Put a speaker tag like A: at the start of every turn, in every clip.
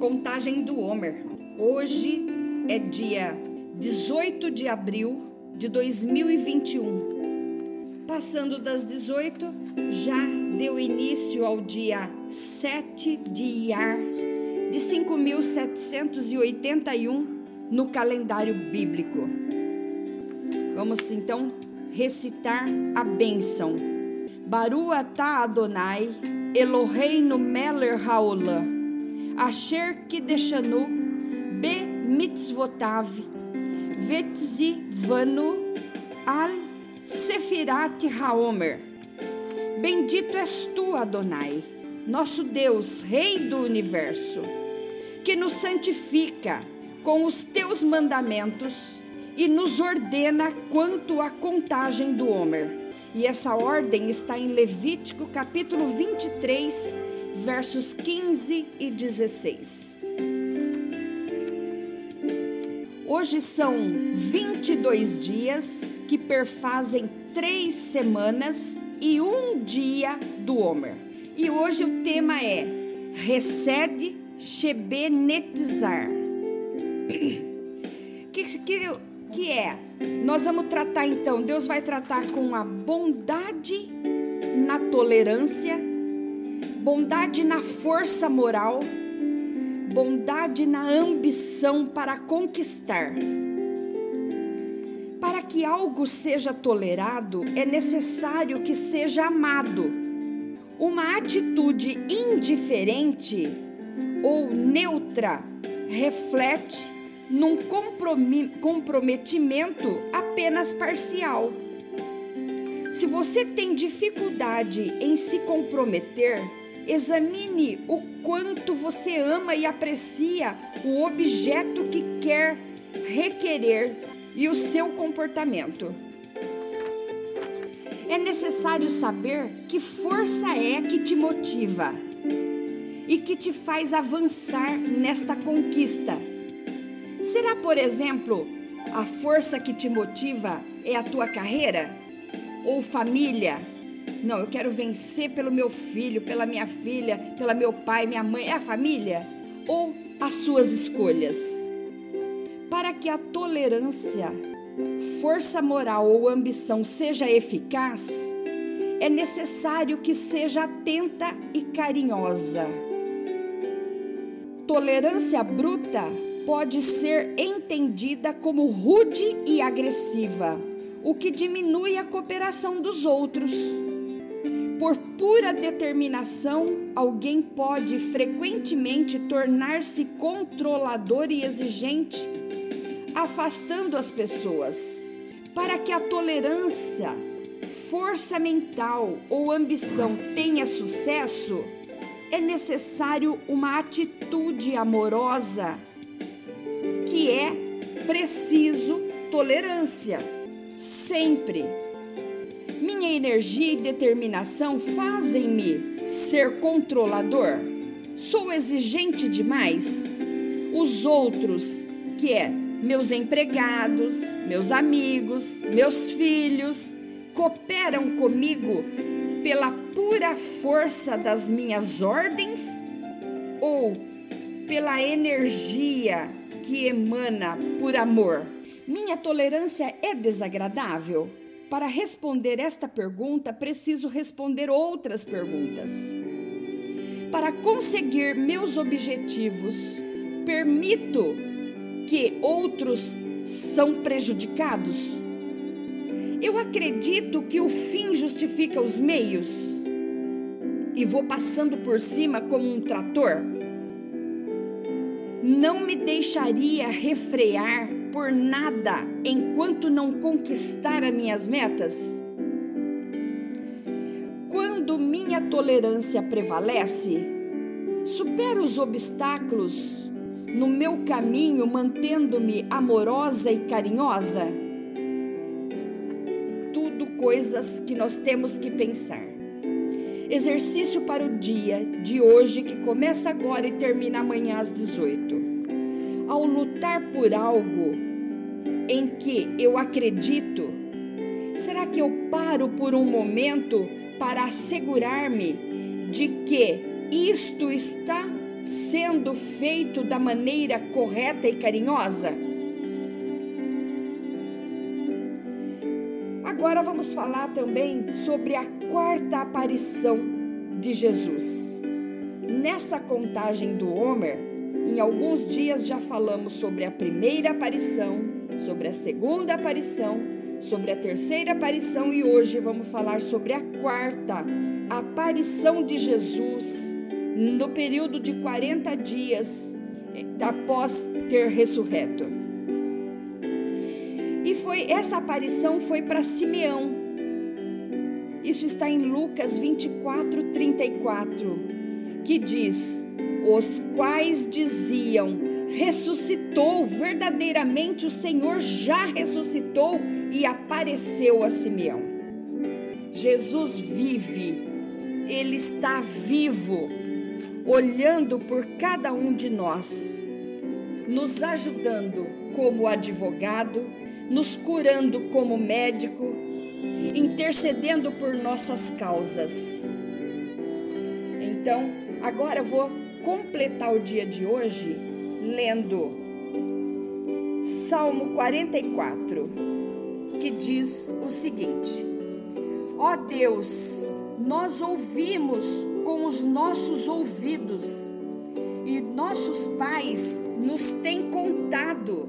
A: Contagem do Homer. Hoje é dia 18 de abril de 2021. Passando das 18, já deu início ao dia 7 de Iar de 5781 no calendário bíblico. Vamos então recitar a bênção. Baru atah Adonai, Eloheinu Meller Haolam Asher Kideshanu Be Mitzvotav Vetzivanu Al Sefirat Haomer. Bendito és tu, Adonai, nosso Deus, Rei do universo, que nos santifica com os teus mandamentos e nos ordena quanto à contagem do Homer. E essa ordem está em Levítico capítulo 23, versos 15 e 16. Hoje são 22 dias que perfazem três semanas e um dia do Homer. E hoje o tema é Recede Shebenetzar. Que, que, que é? Nós vamos tratar então, Deus vai tratar com a bondade na tolerância bondade na força moral, bondade na ambição para conquistar. Para que algo seja tolerado, é necessário que seja amado. Uma atitude indiferente ou neutra reflete num comprometimento apenas parcial. Se você tem dificuldade em se comprometer, Examine o quanto você ama e aprecia o objeto que quer requerer e o seu comportamento. É necessário saber que força é que te motiva e que te faz avançar nesta conquista. Será, por exemplo, a força que te motiva é a tua carreira ou família? Não, eu quero vencer pelo meu filho, pela minha filha, pela meu pai, minha mãe, é a família ou as suas escolhas. Para que a tolerância, força moral ou ambição seja eficaz, é necessário que seja atenta e carinhosa. Tolerância bruta pode ser entendida como rude e agressiva, o que diminui a cooperação dos outros. Por pura determinação, alguém pode frequentemente tornar-se controlador e exigente, afastando as pessoas. Para que a tolerância, força mental ou ambição tenha sucesso, é necessário uma atitude amorosa, que é preciso tolerância, sempre minha energia e determinação fazem-me ser controlador? Sou exigente demais? Os outros, que é meus empregados, meus amigos, meus filhos, cooperam comigo pela pura força das minhas ordens ou pela energia que emana por amor? Minha tolerância é desagradável? Para responder esta pergunta, preciso responder outras perguntas. Para conseguir meus objetivos, permito que outros são prejudicados? Eu acredito que o fim justifica os meios e vou passando por cima como um trator? Não me deixaria refrear por nada enquanto não conquistar as minhas metas? Quando minha tolerância prevalece, supero os obstáculos no meu caminho mantendo-me amorosa e carinhosa? Tudo coisas que nós temos que pensar. Exercício para o dia de hoje que começa agora e termina amanhã às 18 ao lutar por algo em que eu acredito, será que eu paro por um momento para assegurar-me de que isto está sendo feito da maneira correta e carinhosa? Agora vamos falar também sobre a quarta aparição de Jesus. Nessa contagem do Homer, em alguns dias já falamos sobre a primeira aparição, sobre a segunda aparição, sobre a terceira aparição e hoje vamos falar sobre a quarta aparição de Jesus no período de 40 dias após ter ressurreto. E foi essa aparição foi para Simeão. Isso está em Lucas 24, 34, que diz: Os quais diziam: Ressuscitou, verdadeiramente o Senhor já ressuscitou e apareceu a Simeão. Jesus vive, ele está vivo, olhando por cada um de nós, nos ajudando como advogado, nos curando como médico, intercedendo por nossas causas. Então, agora vou completar o dia de hoje lendo Salmo 44, que diz o seguinte: Ó oh Deus, nós ouvimos com os nossos ouvidos e nossos pais nos têm contado.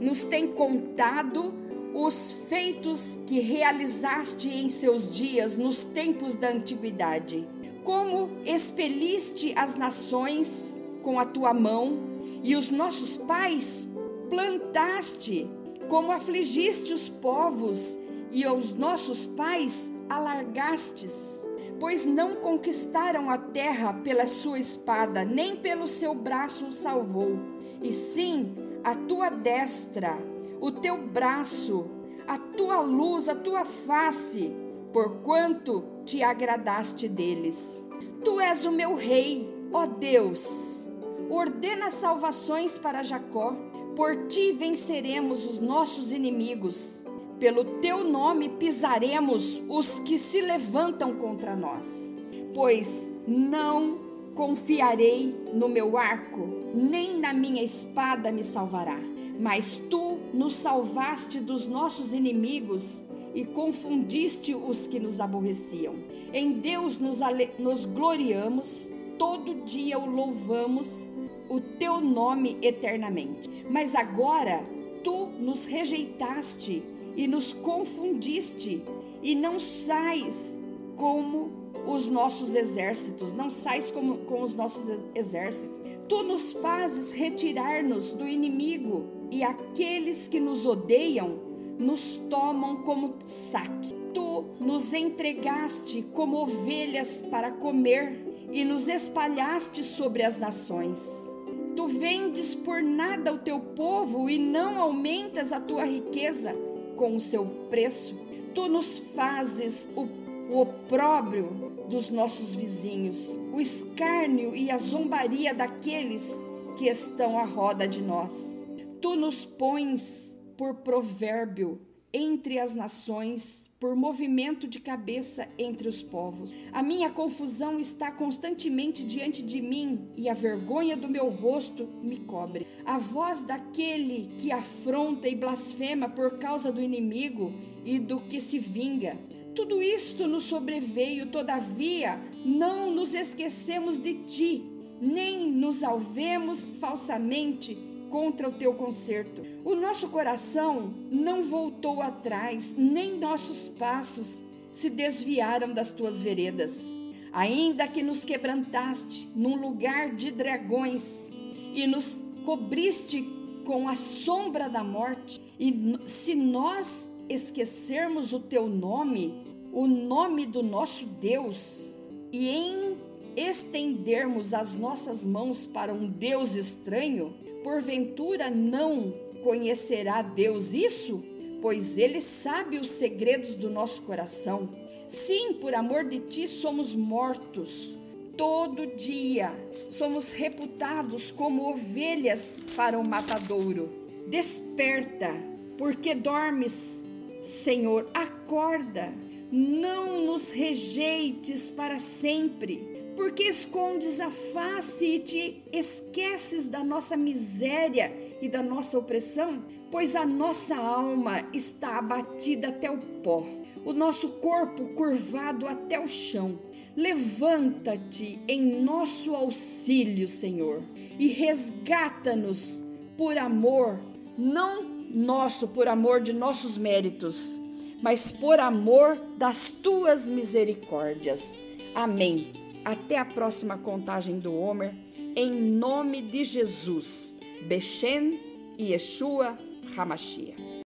A: Nos tem contado os feitos que realizaste em seus dias nos tempos da antiguidade. Como expeliste as nações com a tua mão e os nossos pais plantaste, como afligiste os povos e aos nossos pais alargastes. Pois não conquistaram a terra pela sua espada, nem pelo seu braço o salvou, e sim a tua destra, o teu braço, a tua luz, a tua face, porquanto te agradaste deles. Tu és o meu rei, ó Deus. Ordena salvações para Jacó. Por ti venceremos os nossos inimigos. Pelo teu nome pisaremos os que se levantam contra nós. Pois não confiarei no meu arco, nem na minha espada me salvará. Mas tu nos salvaste dos nossos inimigos e confundiste os que nos aborreciam. Em Deus nos, nos gloriamos, todo dia o louvamos, o teu nome eternamente. Mas agora tu nos rejeitaste e nos confundiste, e não sais como os nossos exércitos, não sais como, com os nossos exércitos. Tu nos fazes retirar-nos do inimigo e aqueles que nos odeiam nos tomam como saque. Tu nos entregaste como ovelhas para comer e nos espalhaste sobre as nações. Tu vendes por nada o teu povo e não aumentas a tua riqueza com o seu preço. Tu nos fazes o, o opróbrio dos nossos vizinhos, o escárnio e a zombaria daqueles que estão à roda de nós. Tu nos pões por provérbio entre as nações, por movimento de cabeça entre os povos. A minha confusão está constantemente diante de mim e a vergonha do meu rosto me cobre. A voz daquele que afronta e blasfema por causa do inimigo e do que se vinga tudo isto nos sobreveio, todavia, não nos esquecemos de ti, nem nos alvemos falsamente contra o teu conserto. O nosso coração não voltou atrás, nem nossos passos se desviaram das tuas veredas. Ainda que nos quebrantaste num lugar de dragões e nos cobriste com a sombra da morte, e se nós esquecermos o teu nome, o nome do nosso Deus, e em estendermos as nossas mãos para um Deus estranho, porventura não conhecerá Deus isso? Pois Ele sabe os segredos do nosso coração. Sim, por amor de Ti somos mortos. Todo dia somos reputados como ovelhas para o matadouro. Desperta, porque dormes Senhor, acorda, não nos rejeites para sempre, porque escondes a face e te esqueces da nossa miséria e da nossa opressão? Pois a nossa alma está abatida até o pó, o nosso corpo curvado até o chão. Levanta-te em nosso auxílio, Senhor, e resgata-nos por amor, não nosso por amor de nossos méritos, mas por amor das tuas misericórdias. Amém. Até a próxima contagem do Homer, em nome de Jesus. Bechem e Yeshua Hamashia.